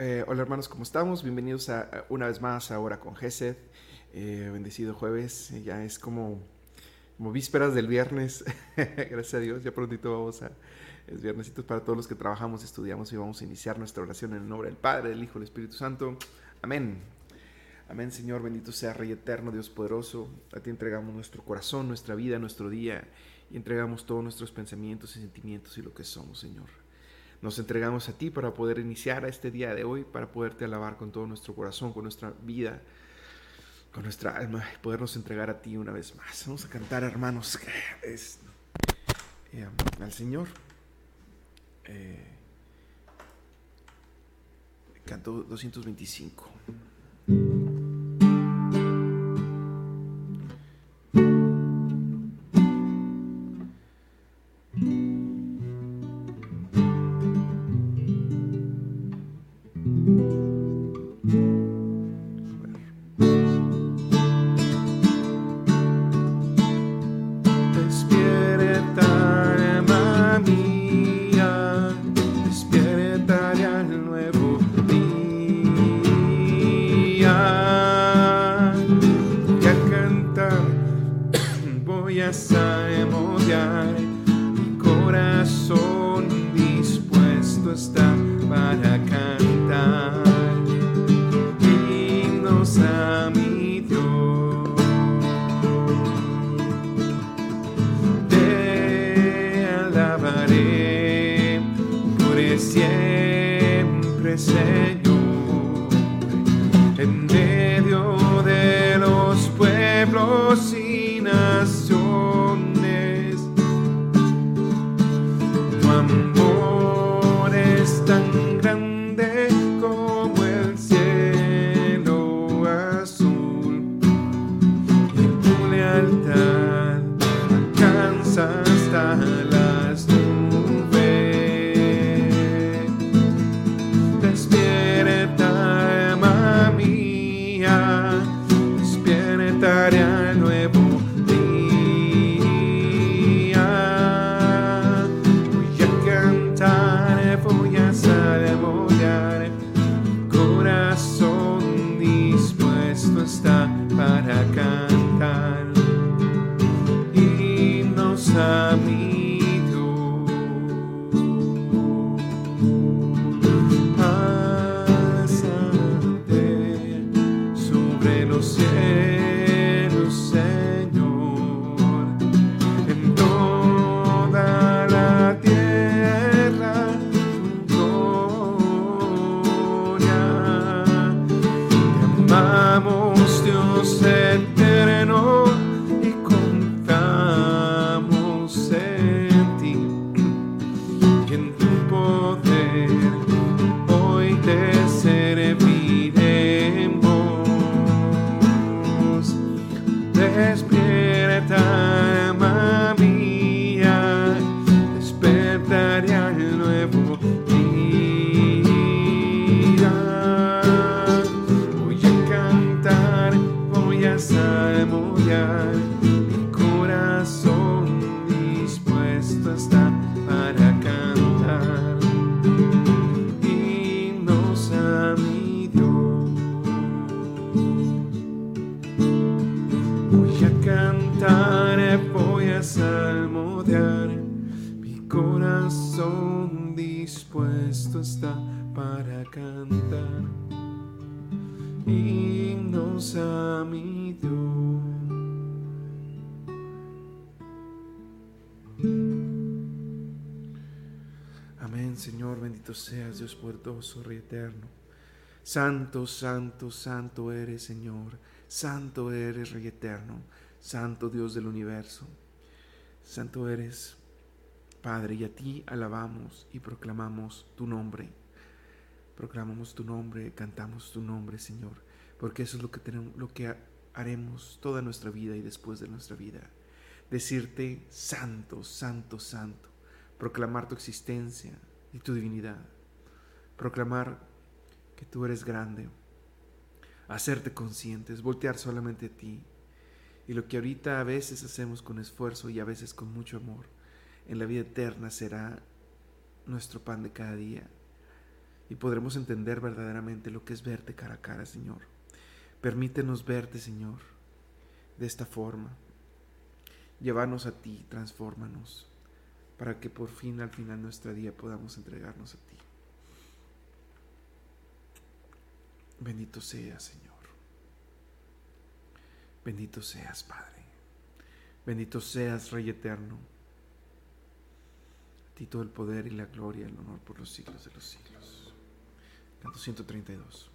Eh, hola hermanos, ¿cómo estamos? Bienvenidos a, una vez más ahora con Gesed. Eh, bendecido jueves. Ya es como, vísperas del viernes. Gracias a Dios. Ya prontito vamos a... Es viernesito para todos los que trabajamos, estudiamos y vamos a iniciar nuestra oración en el nombre del Padre, del Hijo del Espíritu Santo. Amén. Amén, Señor. Bendito sea Rey Eterno, Dios poderoso. A ti entregamos nuestro corazón, nuestra vida, nuestro día y entregamos todos nuestros pensamientos y sentimientos y lo que somos, Señor. Nos entregamos a ti para poder iniciar este día de hoy, para poderte alabar con todo nuestro corazón, con nuestra vida, con nuestra alma y podernos entregar a ti una vez más. Vamos a cantar, hermanos, eh, al Señor. Eh, canto 225. Seas, Dios poderoso, Rey eterno. Santo, santo, santo eres, Señor. Santo eres, Rey eterno. Santo Dios del universo. Santo eres, Padre, y a ti alabamos y proclamamos tu nombre. Proclamamos tu nombre, cantamos tu nombre, Señor, porque eso es lo que tenemos, lo que haremos toda nuestra vida y después de nuestra vida. Decirte santo, santo, santo, proclamar tu existencia, y tu divinidad. Proclamar que tú eres grande. Hacerte conscientes, voltear solamente a ti. Y lo que ahorita a veces hacemos con esfuerzo y a veces con mucho amor, en la vida eterna será nuestro pan de cada día y podremos entender verdaderamente lo que es verte cara a cara, Señor. Permítenos verte, Señor, de esta forma. Llévanos a ti, transfórmanos, para que por fin al final de nuestra día podamos entregarnos a ti. Bendito seas, Señor. Bendito seas, Padre. Bendito seas, Rey eterno. A ti todo el poder y la gloria el honor por los siglos de los siglos. Canto 132.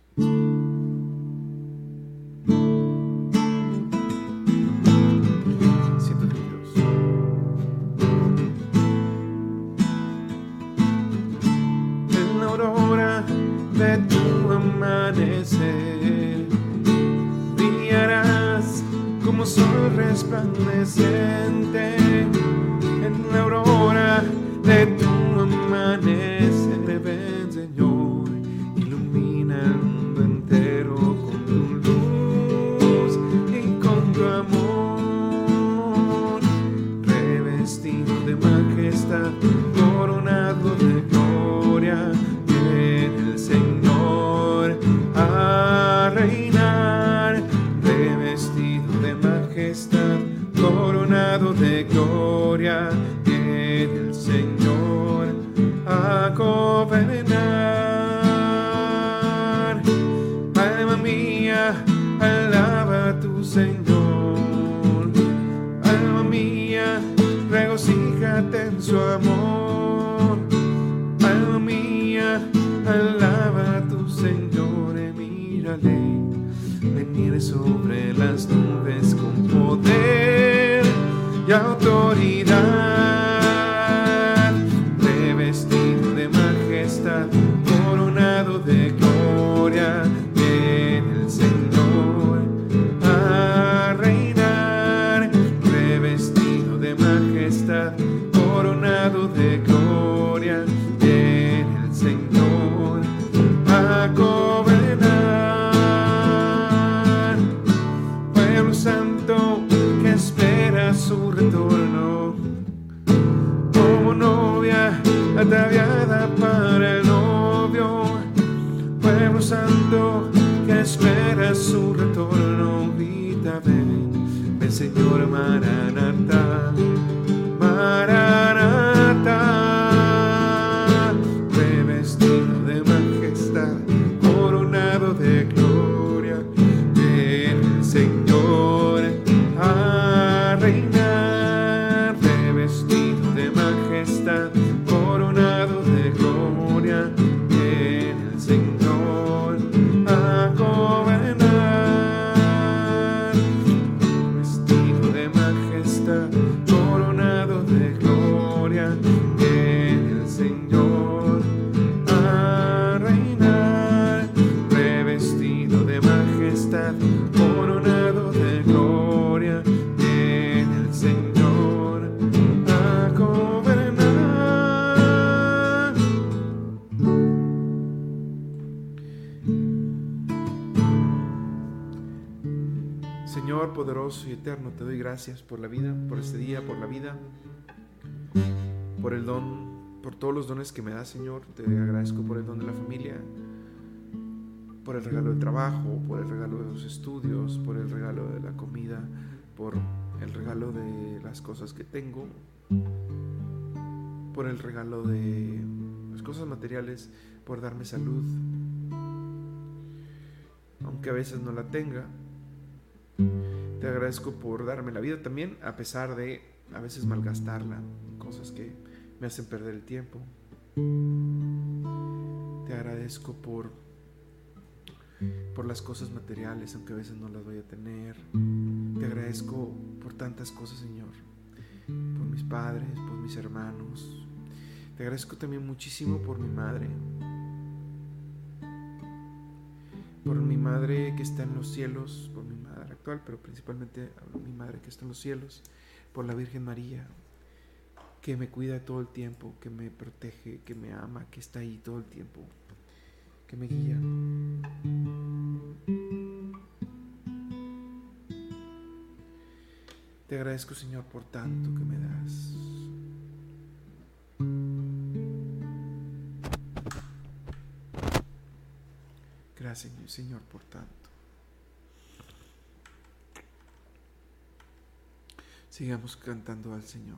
stand. Eterno, te doy gracias por la vida, por este día, por la vida, por el don, por todos los dones que me das, Señor. Te agradezco por el don de la familia, por el regalo del trabajo, por el regalo de los estudios, por el regalo de la comida, por el regalo de las cosas que tengo, por el regalo de las cosas materiales, por darme salud, aunque a veces no la tenga. Te agradezco por darme la vida también, a pesar de a veces malgastarla, cosas que me hacen perder el tiempo. Te agradezco por por las cosas materiales, aunque a veces no las voy a tener. Te agradezco por tantas cosas, Señor. Por mis padres, por mis hermanos. Te agradezco también muchísimo por mi madre. Por mi madre que está en los cielos, por mi pero principalmente hablo de mi madre que está en los cielos, por la Virgen María, que me cuida todo el tiempo, que me protege, que me ama, que está ahí todo el tiempo, que me guía. Te agradezco Señor por tanto que me das. Gracias Señor por tanto. Sigamos cantando al Señor.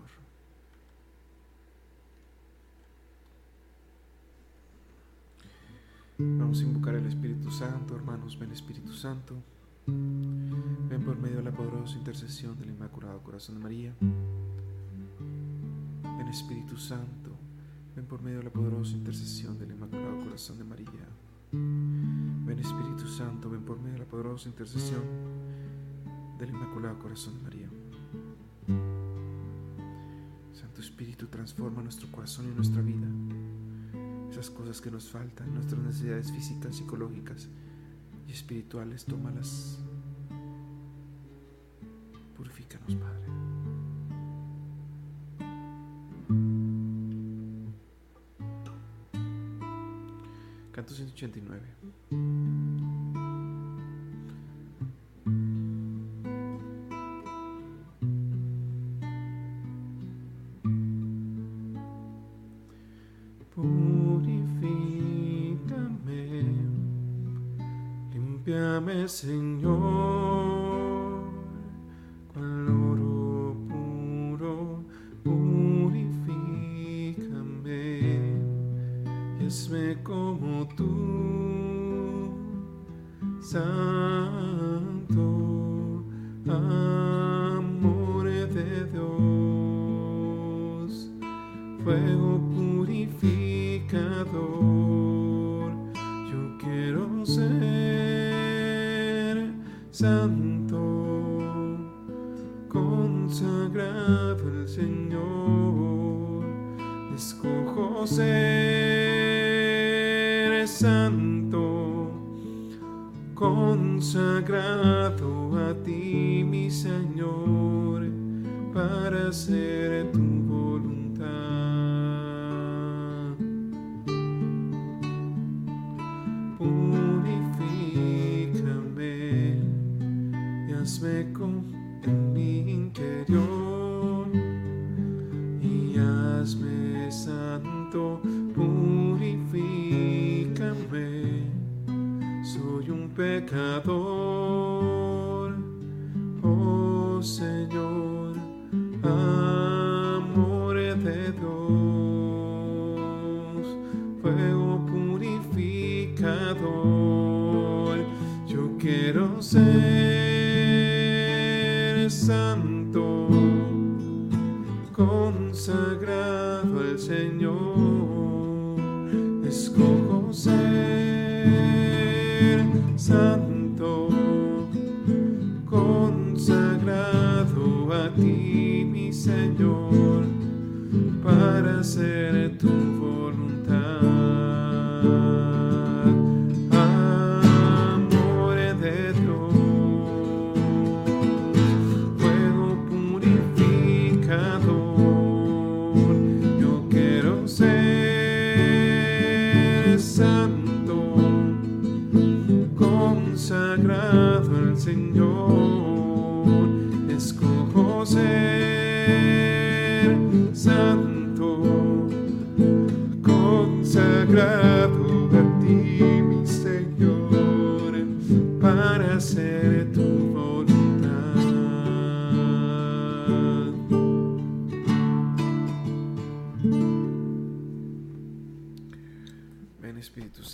Vamos a invocar al Espíritu Santo, hermanos, ven Espíritu Santo. Ven por medio de la poderosa intercesión del Inmaculado Corazón de María. Ven Espíritu Santo, ven por medio de la poderosa intercesión del Inmaculado Corazón de María. Ven Espíritu Santo, ven por medio de la poderosa intercesión del Inmaculado Corazón de María. Espíritu, transforma nuestro corazón y nuestra vida. Esas cosas que nos faltan, nuestras necesidades físicas, psicológicas y espirituales, tómalas. Purifícanos, Padre. Canto 189. Santo, consagrado al Señor. Escojo ser santo, consagrado a ti, mi Señor, para hacer pecador, hacer tu voluntad. Amor de Dios, fuego purificador, yo quiero ser santo, consagrado al Señor,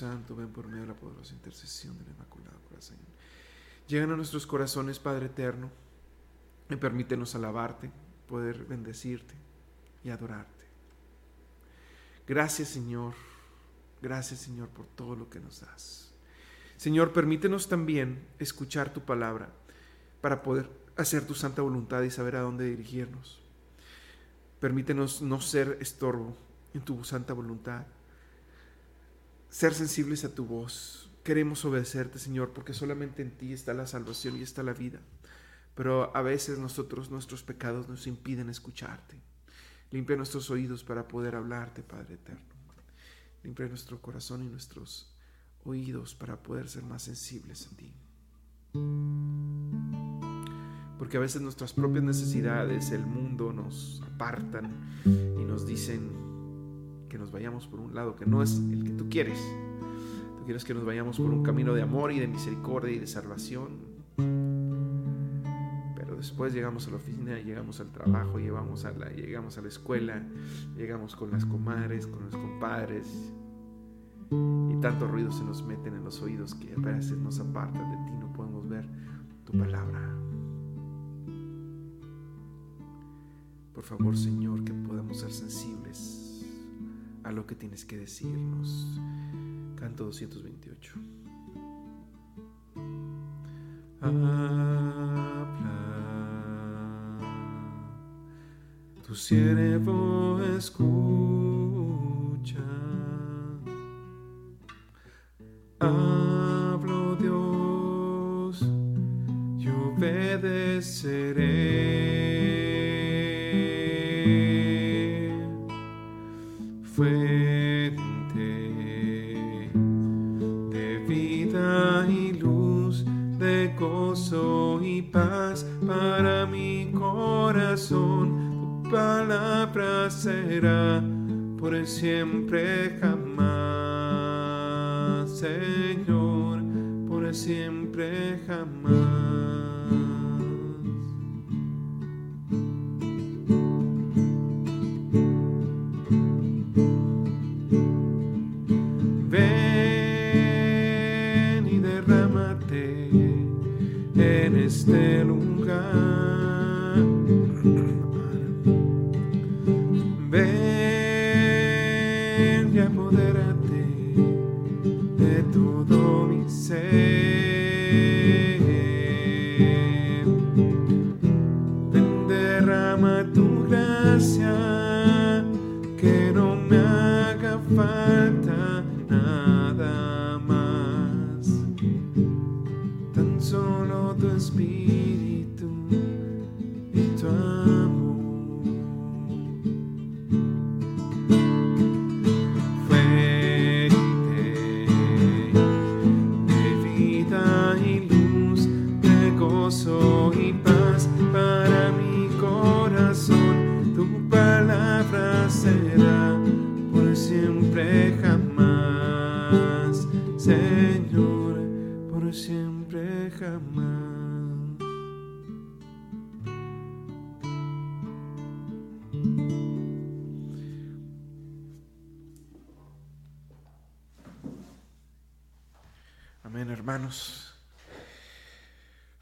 Santo, ven por medio de la poderosa intercesión del Inmaculado Corazón. Llegan a nuestros corazones, Padre Eterno, y permítenos alabarte, poder bendecirte y adorarte. Gracias Señor, gracias Señor por todo lo que nos das. Señor, permítenos también escuchar tu palabra para poder hacer tu santa voluntad y saber a dónde dirigirnos. Permítenos no ser estorbo en tu santa voluntad, ser sensibles a tu voz. Queremos obedecerte, Señor, porque solamente en ti está la salvación y está la vida. Pero a veces nosotros, nuestros pecados nos impiden escucharte. Limpia nuestros oídos para poder hablarte, Padre eterno. Limpia nuestro corazón y nuestros oídos para poder ser más sensibles en ti. Porque a veces nuestras propias necesidades, el mundo nos apartan y nos dicen que nos vayamos por un lado que no es el que tú quieres. Tú quieres que nos vayamos por un camino de amor y de misericordia y de salvación. Pero después llegamos a la oficina, llegamos al trabajo, llegamos a la, llegamos a la escuela, llegamos con las comadres, con los compadres. Y tanto ruido se nos meten en los oídos que a veces nos apartan de ti, no podemos ver tu palabra. Por favor, Señor, que podamos ser sensibles a lo que tienes que decirnos. Canto 228. Habla, tu siervo. Señor, por siempre jamás.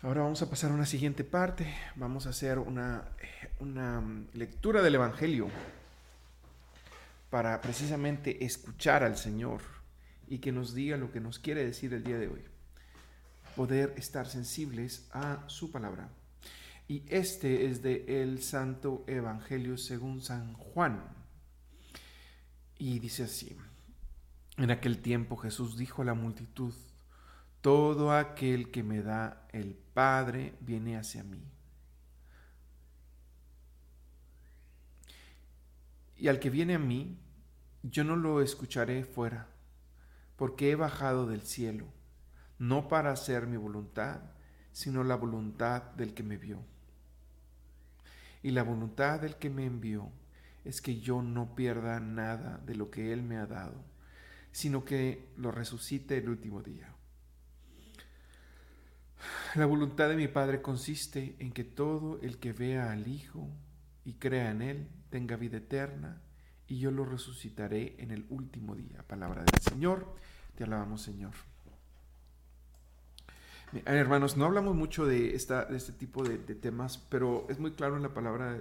Ahora vamos a pasar a una siguiente parte. Vamos a hacer una, eh, una mm, lectura del Evangelio para precisamente escuchar al Señor y que nos diga lo que nos quiere decir el día de hoy. Poder estar sensibles a su palabra. Y este es de el Santo Evangelio según San Juan. Y dice así. En aquel tiempo Jesús dijo a la multitud, todo aquel que me da el Padre viene hacia mí. Y al que viene a mí, yo no lo escucharé fuera, porque he bajado del cielo, no para hacer mi voluntad, sino la voluntad del que me vio. Y la voluntad del que me envió es que yo no pierda nada de lo que Él me ha dado, sino que lo resucite el último día. La voluntad de mi Padre consiste en que todo el que vea al Hijo y crea en Él tenga vida eterna, y yo lo resucitaré en el último día. Palabra del Señor, te alabamos Señor. Hermanos, no hablamos mucho de, esta, de este tipo de, temas, pero es muy claro en la palabra.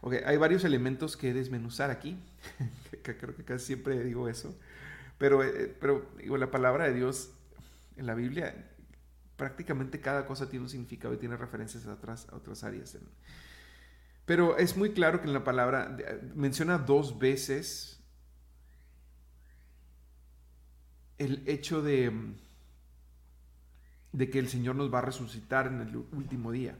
Okay, hay varios elementos que desmenuzar aquí, creo que casi siempre digo eso, pero, eh, pero digo, la palabra de Dios en la Biblia prácticamente cada cosa tiene un significado y tiene referencias a otras, a otras áreas. Pero es muy claro que en la palabra menciona dos veces el hecho de, de que el Señor nos va a resucitar en el último día.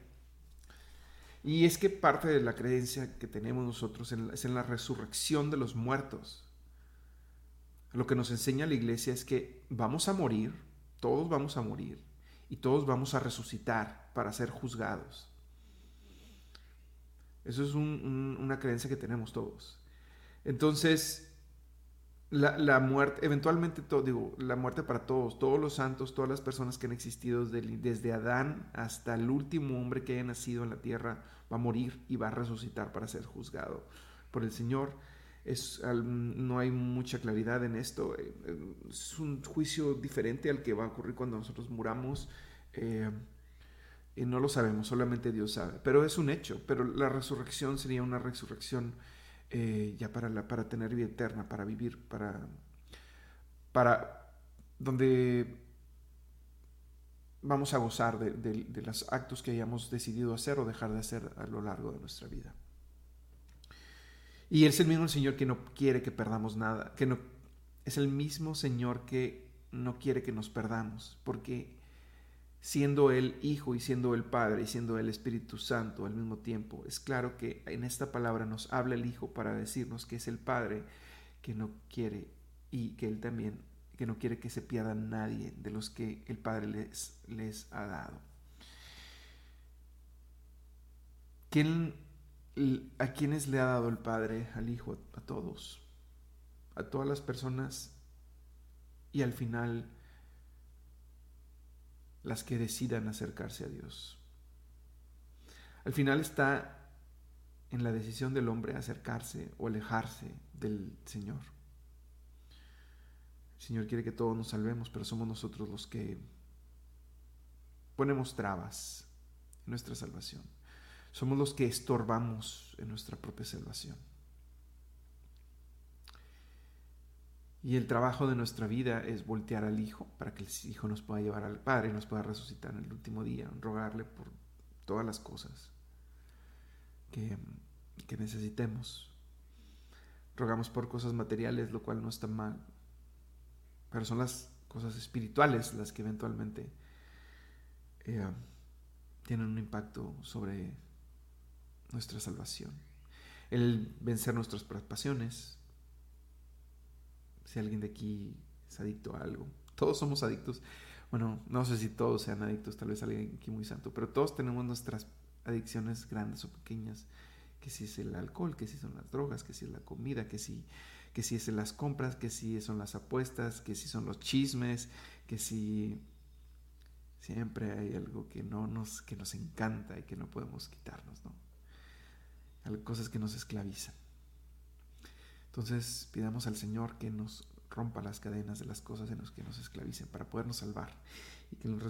Y es que parte de la creencia que tenemos nosotros es en la resurrección de los muertos. Lo que nos enseña la iglesia es que vamos a morir, todos vamos a morir, y todos vamos a resucitar para ser juzgados. Eso es un, un, una creencia que tenemos todos. Entonces, la, muerte, eventualmente, todo, digo, la muerte para todos, todos los santos, todas las personas que han existido desde, desde Adán hasta el último hombre que haya nacido en la tierra, va a morir y va a resucitar para ser juzgado por el Señor. Es, no hay mucha claridad en esto. Eh, es un juicio diferente al que va a ocurrir cuando nosotros muramos. Eh, y no lo sabemos, solamente Dios sabe. Pero es un hecho. Pero la resurrección sería una resurrección eh, ya para, para tener vida eterna, para vivir, para, para donde vamos a gozar de, de, los actos que hayamos decidido hacer o dejar de hacer a lo largo de nuestra vida. Y es el mismo Señor que no quiere que perdamos nada, que no es el mismo Señor que no quiere que nos perdamos, porque siendo el Hijo y siendo el Padre y siendo el Espíritu Santo al mismo tiempo. Es claro que en esta palabra nos habla el Hijo para decirnos que es el Padre que no quiere y que Él también, que no quiere que se pierda nadie de los que el Padre les, les ha dado. ¿Quién, ¿A quiénes le ha dado el Padre al Hijo? A todos. A todas las personas. Y al final las que decidan acercarse a Dios. Al final está en la decisión del hombre acercarse o alejarse del Señor. El Señor quiere que todos nos salvemos, pero somos nosotros los que ponemos trabas en nuestra salvación. Somos los que estorbamos en nuestra propia salvación. Y el trabajo de nuestra vida es voltear al Hijo para que el Hijo nos pueda llevar al Padre nos pueda resucitar en el último día, rogarle por todas las cosas que, que necesitemos. Rogamos por cosas materiales, lo cual no está mal, pero son las cosas espirituales las que eventualmente eh, tienen un impacto sobre nuestra salvación. El vencer nuestras pasiones, si alguien de aquí es adicto a algo. Todos somos adictos. Bueno, no sé si todos sean adictos, tal vez alguien aquí muy santo, pero todos tenemos nuestras adicciones grandes o pequeñas, que si es el alcohol, que si son las drogas, que si es la comida, que si, que si es las compras, que si son las apuestas, que si son los chismes, que si siempre hay algo que no nos, que nos encanta y que no podemos quitarnos, ¿no? Cosas que nos esclavizan. Entonces pidamos al Señor que nos rompa las cadenas de las cosas en las que nos esclavicen para podernos salvar y que en la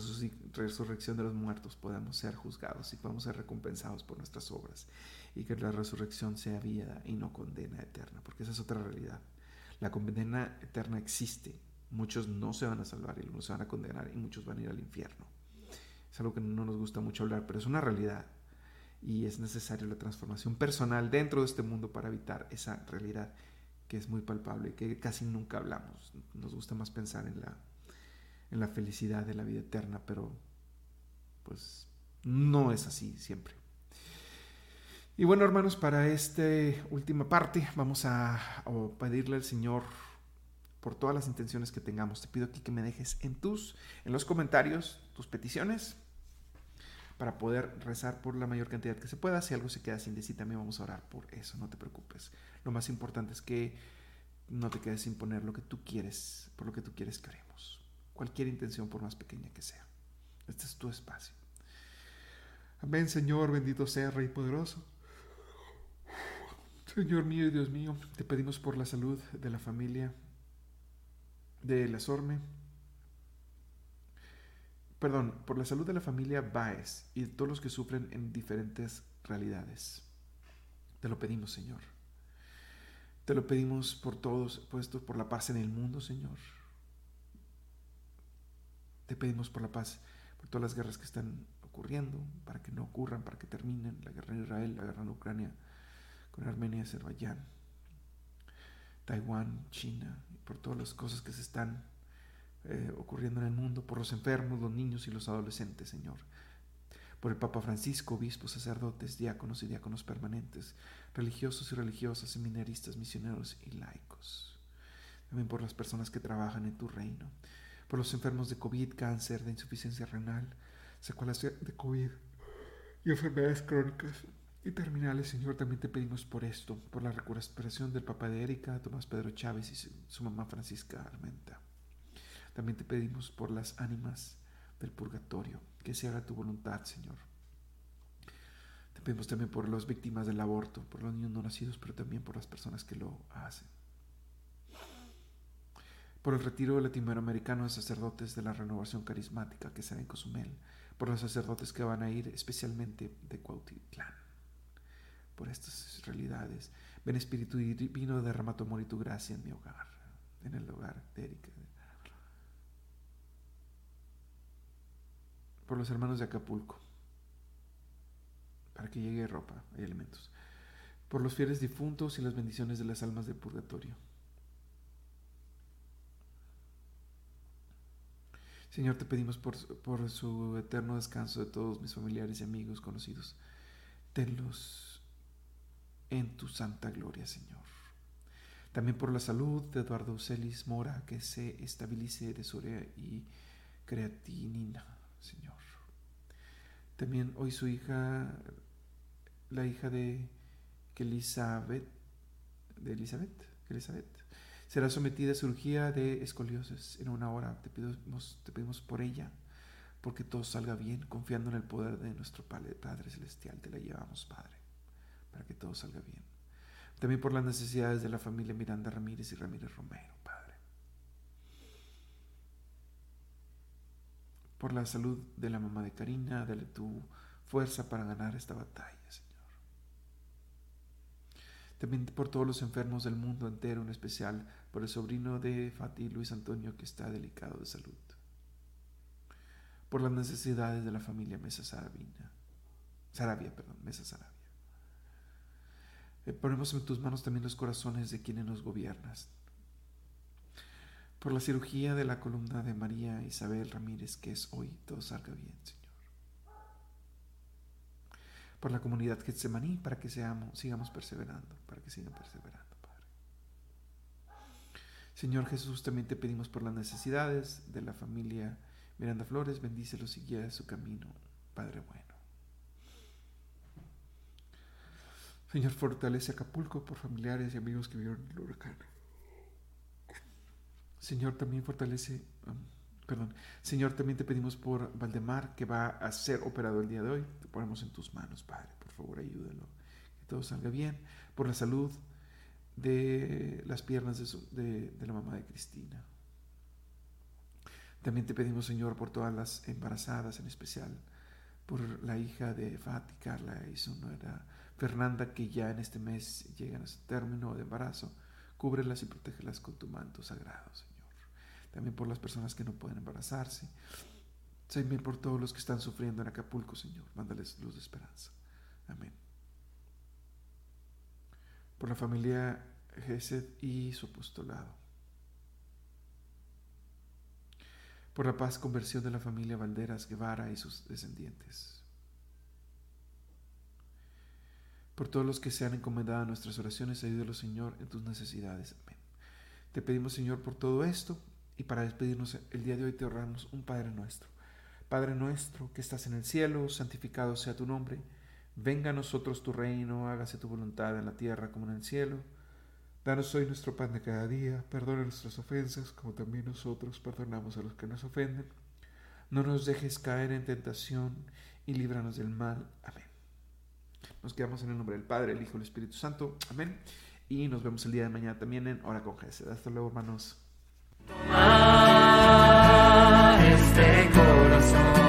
resurrección de los muertos podamos ser juzgados y podamos ser recompensados por nuestras obras y que la resurrección sea vida y no condena eterna, porque esa es otra realidad. La condena eterna existe, muchos no se van a salvar y algunos se van a condenar y muchos van a ir al infierno. Es algo que no nos gusta mucho hablar, pero es una realidad y es necesaria la transformación personal dentro de este mundo para evitar esa realidad que es muy palpable, que casi nunca hablamos. Nos gusta más pensar en la, en la felicidad de la vida eterna, pero pues no es así siempre. Y bueno, hermanos, para esta última parte vamos a, a, pedirle al Señor por todas las intenciones que tengamos. Te pido aquí que me dejes en tus, en los comentarios, tus peticiones para poder rezar por la mayor cantidad que se pueda. Si algo se queda sin decir, también vamos a orar por eso, no te preocupes. Lo más importante es que no te quedes sin poner lo que tú quieres, por lo que tú quieres que oremos. Cualquier intención, por más pequeña que sea. Este es tu espacio. Amén, Señor, bendito sea, Rey poderoso. Señor mío y Dios mío, te pedimos por la salud de la familia de la Sorme perdón, por la salud de la familia Baez y de todos los que sufren en diferentes realidades. Te lo pedimos, Señor. Te lo pedimos por todos, puesto por la paz en el mundo, Señor. Te pedimos por la paz, por todas las guerras que están ocurriendo, para que no ocurran, para que terminen, la guerra en Israel, la guerra en Ucrania, con Armenia, Azerbaiyán, Taiwán, China, y por todas las cosas que se están eh, ocurriendo en el mundo, por los enfermos, los niños y los adolescentes, Señor. Por el Papa Francisco, obispos, sacerdotes, diáconos y diáconos permanentes, religiosos y religiosas, seminaristas, misioneros y laicos. También por las personas que trabajan en tu reino. Por los enfermos de COVID, cáncer, de insuficiencia renal, secuelas de COVID y enfermedades crónicas. y terminales, Señor, también te pedimos por esto, por la recuperación del papá de Erika, Tomás Pedro Chávez y su mamá Francisca Armenta. También te pedimos por las ánimas del purgatorio, que se haga tu voluntad, Señor. Te pedimos también por las víctimas del aborto, por los niños no nacidos, pero también por las personas que lo hacen. Por el retiro latinoamericano de sacerdotes de la renovación carismática que será en Cozumel, por los sacerdotes que van a ir especialmente de Cuautitlán por estas realidades. Ven Espíritu Divino, derrama tu amor y tu gracia en mi hogar, en el hogar de Erika. Por los hermanos de Acapulco, para que llegue ropa y alimentos. Por los fieles difuntos y las bendiciones de las almas del purgatorio. Señor, te pedimos por, por su eterno descanso de todos mis familiares y amigos conocidos. Tenlos en tu santa gloria, Señor. También por la salud de Eduardo Celis Mora, que se estabilice de soria y creatinina, Señor. También hoy su hija, la hija de Elizabeth, de Elizabeth, Elizabeth, será sometida a cirugía de escoliosis en una hora. Te pedimos, te pedimos por ella, porque todo salga bien, confiando en el poder de nuestro Padre, Padre Celestial. Te la llevamos, Padre para que todo salga bien. También por las necesidades de la familia Miranda Ramírez y Ramírez Romero, Por la salud de la mamá de Karina, dale tu fuerza para ganar esta batalla, Señor. También por todos los enfermos del mundo entero, en especial por el sobrino de Fati, Luis Antonio, que está delicado de salud. Por las necesidades de la familia Mesa Sarabina. Sarabia, perdón, Mesa Sarabia. Eh, ponemos en tus manos también los corazones de quienes nos gobiernas. Por la cirugía de la columna de María Isabel Ramírez, que es hoy, todo salga bien, Señor. Por la comunidad Getsemaní, para que seamos, sigamos perseverando, para que sigan perseverando, Padre. Señor Jesús, también te pedimos por las necesidades de la familia Miranda Flores, bendícelos y guía su camino, Padre bueno. Señor, fortalece Acapulco por familiares y amigos que vieron el huracán. Señor, también fortalece, um, perdón, Señor, también te pedimos por Valdemar, que va a ser operado el día de hoy. Te ponemos en tus manos, Padre, por favor, ayúdalo, que todo salga bien. Por la salud de las piernas de, de la mamá de Cristina. También te pedimos, Señor, por todas las embarazadas, en especial por la hija de Fati, Carla y su nuera Fernanda, que ya en este mes llegan a su término de embarazo, cúbrelas y protégelas con tu manto sagrado, Señor. También por las personas que no pueden embarazarse. También por todos los que están sufriendo en Acapulco, Señor. Mándales luz de esperanza. Amén. Por la familia Gesed y su apostolado. Por la paz, conversión de la familia Valderas Guevara y sus descendientes Por todos los que se han encomendado a nuestras oraciones, ayúdalo, Señor, en tus necesidades. Amén. Te pedimos, Señor, por todo esto y para despedirnos el día de hoy te ahorramos un Padre nuestro. Padre nuestro que estás en el cielo, santificado sea tu nombre. Venga a nosotros tu reino, hágase tu voluntad en la tierra como en el cielo. Danos hoy nuestro pan de cada día, perdona nuestras ofensas como también nosotros perdonamos a los que nos ofenden. No nos dejes caer en tentación y líbranos del mal. Amén. Nos quedamos en el nombre del Padre, el Hijo y el Espíritu Santo. Amén. Y nos vemos el día de mañana también en Hora con Jesús. Hasta luego, hermanos. Toma este corazón.